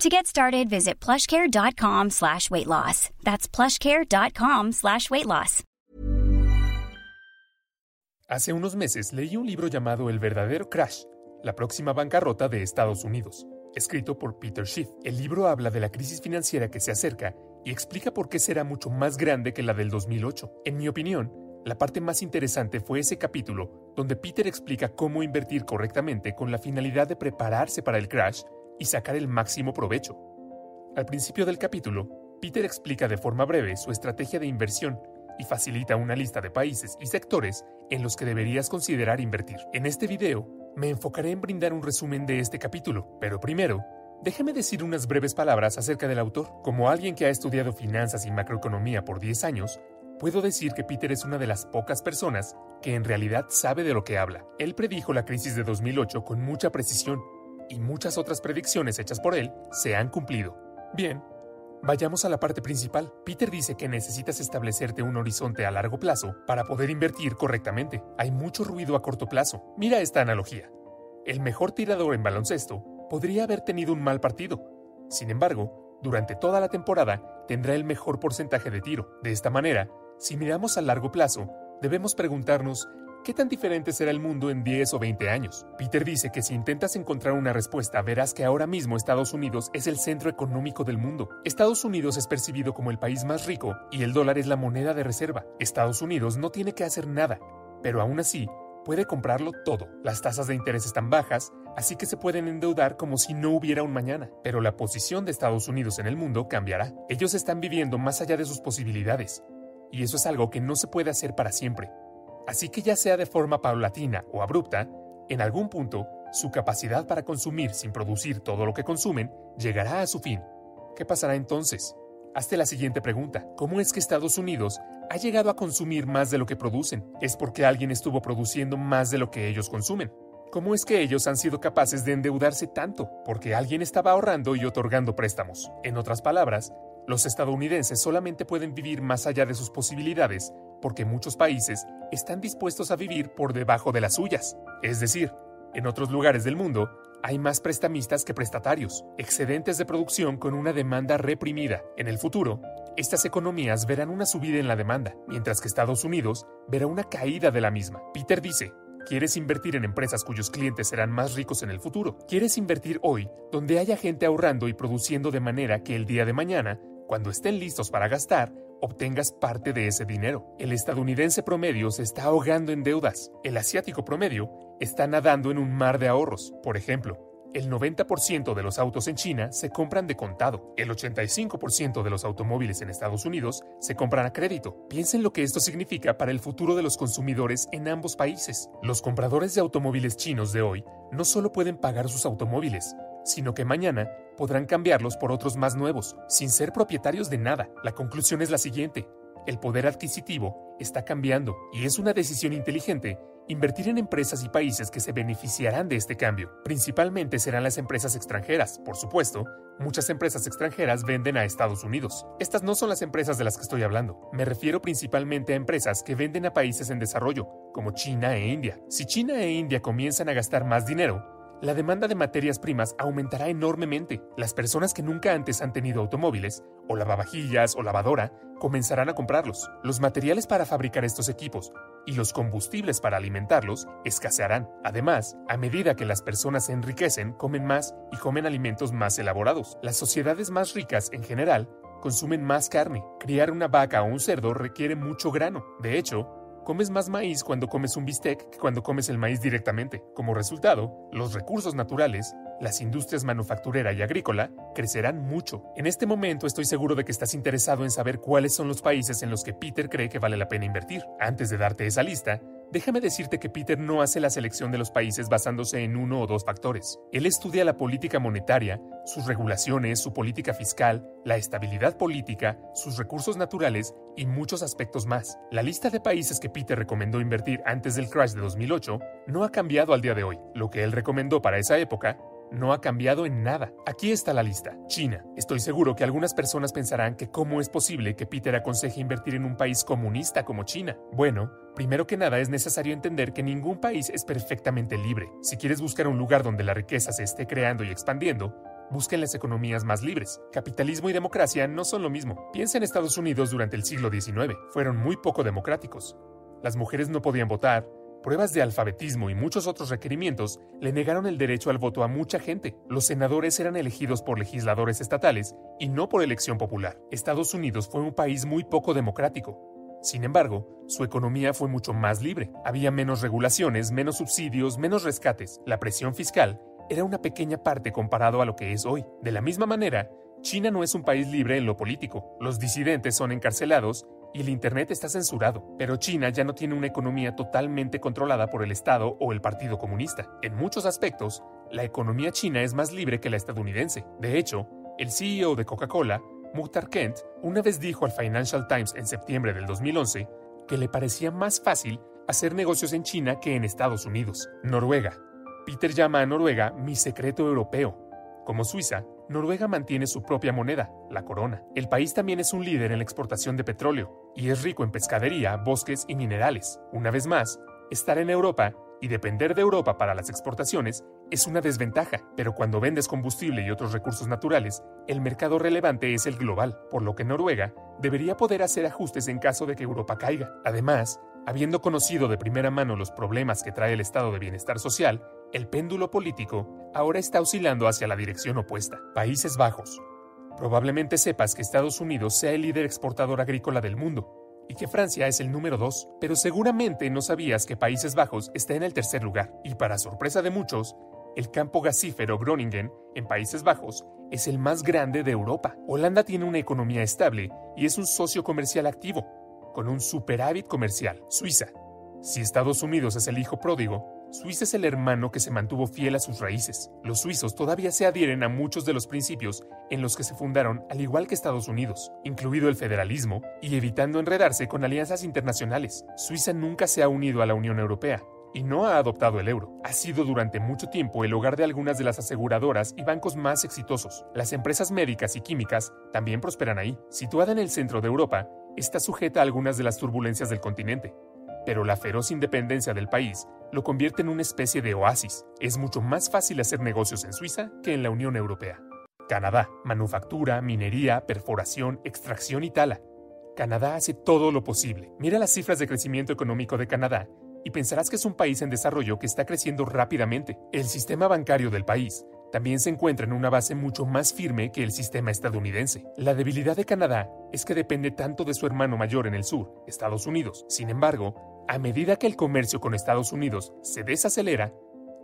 To get started, visit plushcare.com slash weight loss. That's plushcare.com slash weight loss. Hace unos meses leí un libro llamado El verdadero crash, la próxima bancarrota de Estados Unidos, escrito por Peter Schiff. El libro habla de la crisis financiera que se acerca y explica por qué será mucho más grande que la del 2008. En mi opinión, la parte más interesante fue ese capítulo donde Peter explica cómo invertir correctamente con la finalidad de prepararse para el crash y sacar el máximo provecho. Al principio del capítulo, Peter explica de forma breve su estrategia de inversión y facilita una lista de países y sectores en los que deberías considerar invertir. En este video, me enfocaré en brindar un resumen de este capítulo, pero primero, déjeme decir unas breves palabras acerca del autor. Como alguien que ha estudiado finanzas y macroeconomía por 10 años, puedo decir que Peter es una de las pocas personas que en realidad sabe de lo que habla. Él predijo la crisis de 2008 con mucha precisión y muchas otras predicciones hechas por él se han cumplido. Bien, vayamos a la parte principal. Peter dice que necesitas establecerte un horizonte a largo plazo para poder invertir correctamente. Hay mucho ruido a corto plazo. Mira esta analogía. El mejor tirador en baloncesto podría haber tenido un mal partido. Sin embargo, durante toda la temporada tendrá el mejor porcentaje de tiro. De esta manera, si miramos a largo plazo, debemos preguntarnos ¿Qué tan diferente será el mundo en 10 o 20 años? Peter dice que si intentas encontrar una respuesta, verás que ahora mismo Estados Unidos es el centro económico del mundo. Estados Unidos es percibido como el país más rico y el dólar es la moneda de reserva. Estados Unidos no tiene que hacer nada, pero aún así puede comprarlo todo. Las tasas de interés están bajas, así que se pueden endeudar como si no hubiera un mañana. Pero la posición de Estados Unidos en el mundo cambiará. Ellos están viviendo más allá de sus posibilidades, y eso es algo que no se puede hacer para siempre. Así que ya sea de forma paulatina o abrupta, en algún punto, su capacidad para consumir sin producir todo lo que consumen llegará a su fin. ¿Qué pasará entonces? Hazte la siguiente pregunta. ¿Cómo es que Estados Unidos ha llegado a consumir más de lo que producen? ¿Es porque alguien estuvo produciendo más de lo que ellos consumen? ¿Cómo es que ellos han sido capaces de endeudarse tanto? Porque alguien estaba ahorrando y otorgando préstamos. En otras palabras, los estadounidenses solamente pueden vivir más allá de sus posibilidades porque muchos países están dispuestos a vivir por debajo de las suyas. Es decir, en otros lugares del mundo hay más prestamistas que prestatarios, excedentes de producción con una demanda reprimida. En el futuro, estas economías verán una subida en la demanda, mientras que Estados Unidos verá una caída de la misma. Peter dice, ¿Quieres invertir en empresas cuyos clientes serán más ricos en el futuro? ¿Quieres invertir hoy donde haya gente ahorrando y produciendo de manera que el día de mañana, cuando estén listos para gastar, obtengas parte de ese dinero. El estadounidense promedio se está ahogando en deudas. El asiático promedio está nadando en un mar de ahorros. Por ejemplo, el 90% de los autos en China se compran de contado. El 85% de los automóviles en Estados Unidos se compran a crédito. Piensen lo que esto significa para el futuro de los consumidores en ambos países. Los compradores de automóviles chinos de hoy no solo pueden pagar sus automóviles, sino que mañana podrán cambiarlos por otros más nuevos, sin ser propietarios de nada. La conclusión es la siguiente. El poder adquisitivo está cambiando y es una decisión inteligente Invertir en empresas y países que se beneficiarán de este cambio. Principalmente serán las empresas extranjeras, por supuesto. Muchas empresas extranjeras venden a Estados Unidos. Estas no son las empresas de las que estoy hablando. Me refiero principalmente a empresas que venden a países en desarrollo, como China e India. Si China e India comienzan a gastar más dinero, la demanda de materias primas aumentará enormemente. Las personas que nunca antes han tenido automóviles, o lavavajillas o lavadora, comenzarán a comprarlos. Los materiales para fabricar estos equipos y los combustibles para alimentarlos escasearán. Además, a medida que las personas se enriquecen, comen más y comen alimentos más elaborados. Las sociedades más ricas, en general, consumen más carne. Criar una vaca o un cerdo requiere mucho grano. De hecho, comes más maíz cuando comes un bistec que cuando comes el maíz directamente. Como resultado, los recursos naturales, las industrias manufacturera y agrícola, crecerán mucho. En este momento estoy seguro de que estás interesado en saber cuáles son los países en los que Peter cree que vale la pena invertir. Antes de darte esa lista, Déjame decirte que Peter no hace la selección de los países basándose en uno o dos factores. Él estudia la política monetaria, sus regulaciones, su política fiscal, la estabilidad política, sus recursos naturales y muchos aspectos más. La lista de países que Peter recomendó invertir antes del crash de 2008 no ha cambiado al día de hoy. Lo que él recomendó para esa época no ha cambiado en nada. Aquí está la lista. China. Estoy seguro que algunas personas pensarán que cómo es posible que Peter aconseje invertir en un país comunista como China. Bueno, primero que nada es necesario entender que ningún país es perfectamente libre. Si quieres buscar un lugar donde la riqueza se esté creando y expandiendo, busquen las economías más libres. Capitalismo y democracia no son lo mismo. Piensa en Estados Unidos durante el siglo XIX. Fueron muy poco democráticos. Las mujeres no podían votar, pruebas de alfabetismo y muchos otros requerimientos le negaron el derecho al voto a mucha gente. Los senadores eran elegidos por legisladores estatales y no por elección popular. Estados Unidos fue un país muy poco democrático. Sin embargo, su economía fue mucho más libre. Había menos regulaciones, menos subsidios, menos rescates. La presión fiscal era una pequeña parte comparado a lo que es hoy. De la misma manera, China no es un país libre en lo político. Los disidentes son encarcelados y el Internet está censurado, pero China ya no tiene una economía totalmente controlada por el Estado o el Partido Comunista. En muchos aspectos, la economía china es más libre que la estadounidense. De hecho, el CEO de Coca-Cola, Muhtar Kent, una vez dijo al Financial Times en septiembre del 2011 que le parecía más fácil hacer negocios en China que en Estados Unidos. Noruega. Peter llama a Noruega mi secreto europeo. Como Suiza, Noruega mantiene su propia moneda, la corona. El país también es un líder en la exportación de petróleo y es rico en pescadería, bosques y minerales. Una vez más, estar en Europa y depender de Europa para las exportaciones es una desventaja, pero cuando vendes combustible y otros recursos naturales, el mercado relevante es el global, por lo que Noruega debería poder hacer ajustes en caso de que Europa caiga. Además, habiendo conocido de primera mano los problemas que trae el estado de bienestar social, el péndulo político ahora está oscilando hacia la dirección opuesta. Países Bajos. Probablemente sepas que Estados Unidos sea el líder exportador agrícola del mundo y que Francia es el número dos, pero seguramente no sabías que Países Bajos está en el tercer lugar. Y para sorpresa de muchos, el campo gasífero Groningen, en Países Bajos, es el más grande de Europa. Holanda tiene una economía estable y es un socio comercial activo, con un superávit comercial. Suiza. Si Estados Unidos es el hijo pródigo, Suiza es el hermano que se mantuvo fiel a sus raíces. Los suizos todavía se adhieren a muchos de los principios en los que se fundaron, al igual que Estados Unidos, incluido el federalismo, y evitando enredarse con alianzas internacionales. Suiza nunca se ha unido a la Unión Europea, y no ha adoptado el euro. Ha sido durante mucho tiempo el hogar de algunas de las aseguradoras y bancos más exitosos. Las empresas médicas y químicas también prosperan ahí. Situada en el centro de Europa, está sujeta a algunas de las turbulencias del continente, pero la feroz independencia del país lo convierte en una especie de oasis. Es mucho más fácil hacer negocios en Suiza que en la Unión Europea. Canadá, manufactura, minería, perforación, extracción y tala. Canadá hace todo lo posible. Mira las cifras de crecimiento económico de Canadá y pensarás que es un país en desarrollo que está creciendo rápidamente. El sistema bancario del país también se encuentra en una base mucho más firme que el sistema estadounidense. La debilidad de Canadá es que depende tanto de su hermano mayor en el sur, Estados Unidos. Sin embargo, a medida que el comercio con Estados Unidos se desacelera,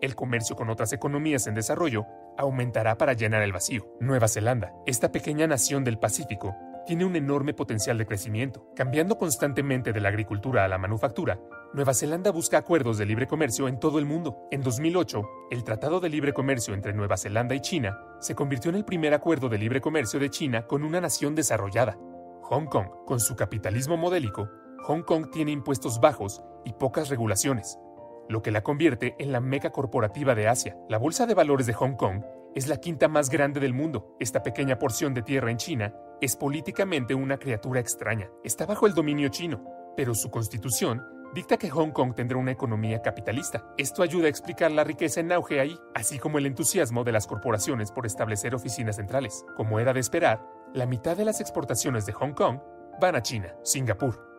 el comercio con otras economías en desarrollo aumentará para llenar el vacío. Nueva Zelanda, esta pequeña nación del Pacífico, tiene un enorme potencial de crecimiento. Cambiando constantemente de la agricultura a la manufactura, Nueva Zelanda busca acuerdos de libre comercio en todo el mundo. En 2008, el Tratado de Libre Comercio entre Nueva Zelanda y China se convirtió en el primer acuerdo de libre comercio de China con una nación desarrollada. Hong Kong, con su capitalismo modélico, Hong Kong tiene impuestos bajos y pocas regulaciones. lo que la convierte en la meca corporativa de Asia. La bolsa de valores de Hong Kong es la quinta más grande del mundo. Esta pequeña porción de tierra en China es políticamente una criatura extraña. Está bajo el dominio chino, pero su constitución dicta que Hong Kong tendrá una economía capitalista. Esto ayuda a explicar la riqueza en auge ahí, así como el entusiasmo de las corporaciones por establecer oficinas centrales. Como era de esperar, la mitad de las exportaciones de Hong Kong van a China, Singapur.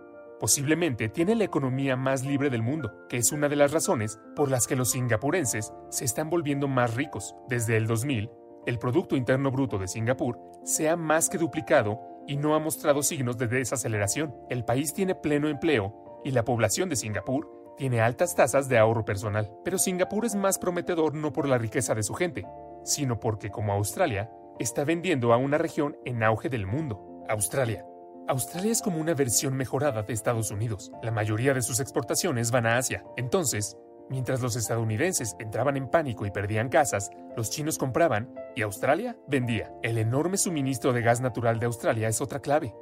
Posiblemente tiene la economía más libre del mundo, que es una de las razones por las que los singapurenses se están volviendo más ricos. Desde el 2000, el Producto Interno Bruto de Singapur se ha más que duplicado y no ha mostrado signos de desaceleración. El país tiene pleno empleo y la población de Singapur tiene altas tasas de ahorro personal. Pero Singapur es más prometedor no por la riqueza de su gente, sino porque, como Australia, está vendiendo a una región en auge del mundo. Australia. Australia es como una versión mejorada de Estados Unidos. La mayoría de sus exportaciones van a Asia. Entonces, mientras los estadounidenses entraban en pánico y perdían casas, los chinos compraban y Australia vendía. El enorme suministro de gas natural de Australia es otra clave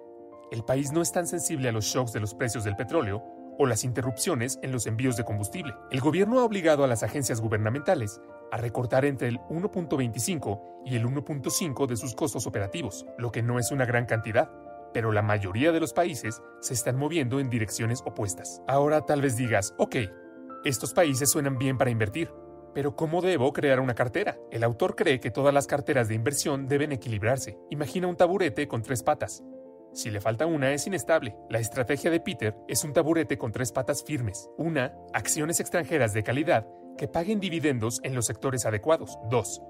el país no es tan sensible a los shocks de los precios del petróleo o las interrupciones en los envíos de combustible. El gobierno ha obligado a las agencias gubernamentales a recortar entre el 1.25 y el 1.5 de sus costos operativos, lo que no es una gran cantidad, pero la mayoría de los países se están moviendo en direcciones opuestas. Ahora tal vez digas, ok, estos países suenan bien para invertir, pero ¿cómo debo crear una cartera? El autor cree que todas las carteras de inversión deben equilibrarse. Imagina un taburete con tres patas. Si le falta una es inestable. La estrategia de Peter es un taburete con tres patas firmes. Una, acciones extranjeras de calidad que paguen dividendos en los sectores adecuados. 2.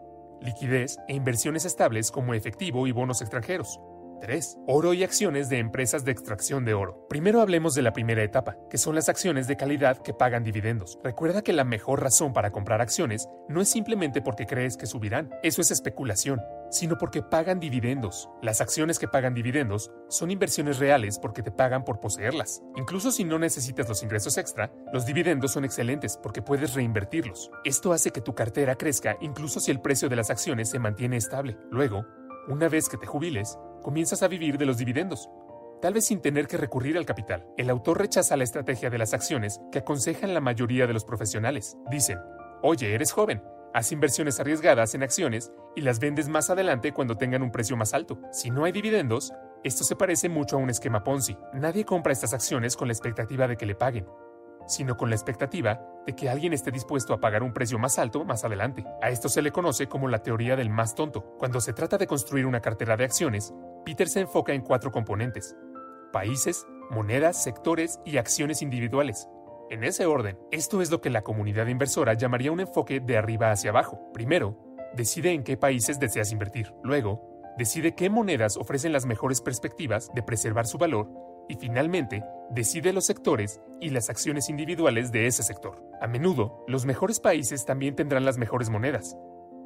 Liquidez e inversiones estables como efectivo y bonos extranjeros. 3. Oro y acciones de empresas de extracción de oro. Primero hablemos de la primera etapa, que son las acciones de calidad que pagan dividendos. Recuerda que la mejor razón para comprar acciones no es simplemente porque crees que subirán, eso es especulación, sino porque pagan dividendos. Las acciones que pagan dividendos son inversiones reales porque te pagan por poseerlas. Incluso si no necesitas los ingresos extra, los dividendos son excelentes porque puedes reinvertirlos. Esto hace que tu cartera crezca incluso si el precio de las acciones se mantiene estable. Luego, una vez que te jubiles, comienzas a vivir de los dividendos, tal vez sin tener que recurrir al capital. El autor rechaza la estrategia de las acciones que aconsejan la mayoría de los profesionales. Dicen, oye, eres joven, haz inversiones arriesgadas en acciones y las vendes más adelante cuando tengan un precio más alto. Si no hay dividendos, esto se parece mucho a un esquema Ponzi. Nadie compra estas acciones con la expectativa de que le paguen sino con la expectativa de que alguien esté dispuesto a pagar un precio más alto más adelante. A esto se le conoce como la teoría del más tonto. Cuando se trata de construir una cartera de acciones, Peter se enfoca en cuatro componentes. Países, monedas, sectores y acciones individuales. En ese orden, esto es lo que la comunidad inversora llamaría un enfoque de arriba hacia abajo. Primero, decide en qué países deseas invertir. Luego, decide qué monedas ofrecen las mejores perspectivas de preservar su valor y finalmente decide los sectores y las acciones individuales de ese sector. A menudo, los mejores países también tendrán las mejores monedas,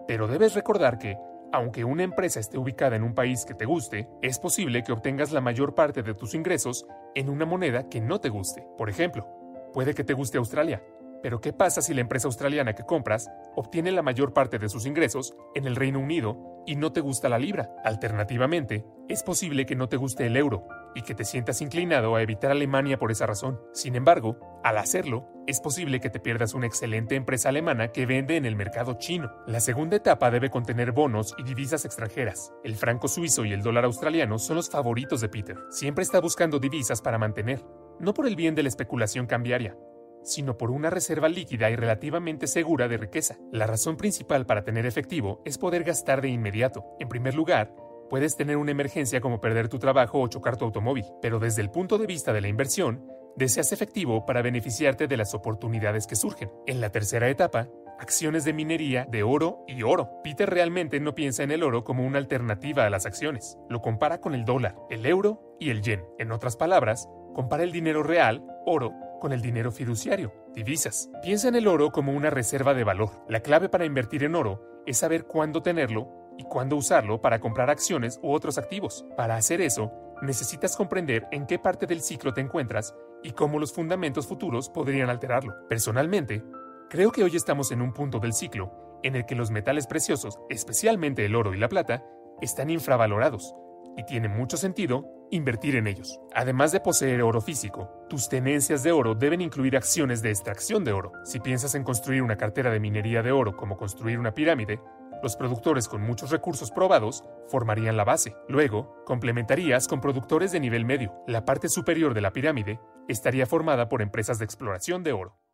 pero debes recordar que, aunque una empresa esté ubicada en un país que te guste, es posible que obtengas la mayor parte de tus ingresos en una moneda que no te guste. Por ejemplo, puede que te guste Australia, pero ¿qué pasa si la empresa australiana que compras obtiene la mayor parte de sus ingresos en el Reino Unido y no te gusta la libra? Alternativamente, es posible que no te guste el euro y que te sientas inclinado a evitar Alemania por esa razón. Sin embargo, al hacerlo, es posible que te pierdas una excelente empresa alemana que vende en el mercado chino. La segunda etapa debe contener bonos y divisas extranjeras. El franco suizo y el dólar australiano son los favoritos de Peter. Siempre está buscando divisas para mantener, no por el bien de la especulación cambiaria, sino por una reserva líquida y relativamente segura de riqueza. La razón principal para tener efectivo es poder gastar de inmediato. En primer lugar, Puedes tener una emergencia como perder tu trabajo o chocar tu automóvil, pero desde el punto de vista de la inversión, deseas efectivo para beneficiarte de las oportunidades que surgen. En la tercera etapa, acciones de minería de oro y oro. Peter realmente no piensa en el oro como una alternativa a las acciones. Lo compara con el dólar, el euro y el yen. En otras palabras, compara el dinero real, oro, con el dinero fiduciario, divisas. Piensa en el oro como una reserva de valor. La clave para invertir en oro es saber cuándo tenerlo y cuándo usarlo para comprar acciones u otros activos. Para hacer eso, necesitas comprender en qué parte del ciclo te encuentras y cómo los fundamentos futuros podrían alterarlo. Personalmente, creo que hoy estamos en un punto del ciclo en el que los metales preciosos, especialmente el oro y la plata, están infravalorados. y tiene mucho sentido invertir en ellos. Además de poseer oro físico, tus tenencias de oro deben incluir acciones de extracción de oro. Si piensas en construir una cartera de minería de oro como construir una pirámide, los productores con muchos recursos probados formarían la base. Luego, complementarías con productores de nivel medio. La parte superior de la pirámide estaría formada por empresas de exploración de oro.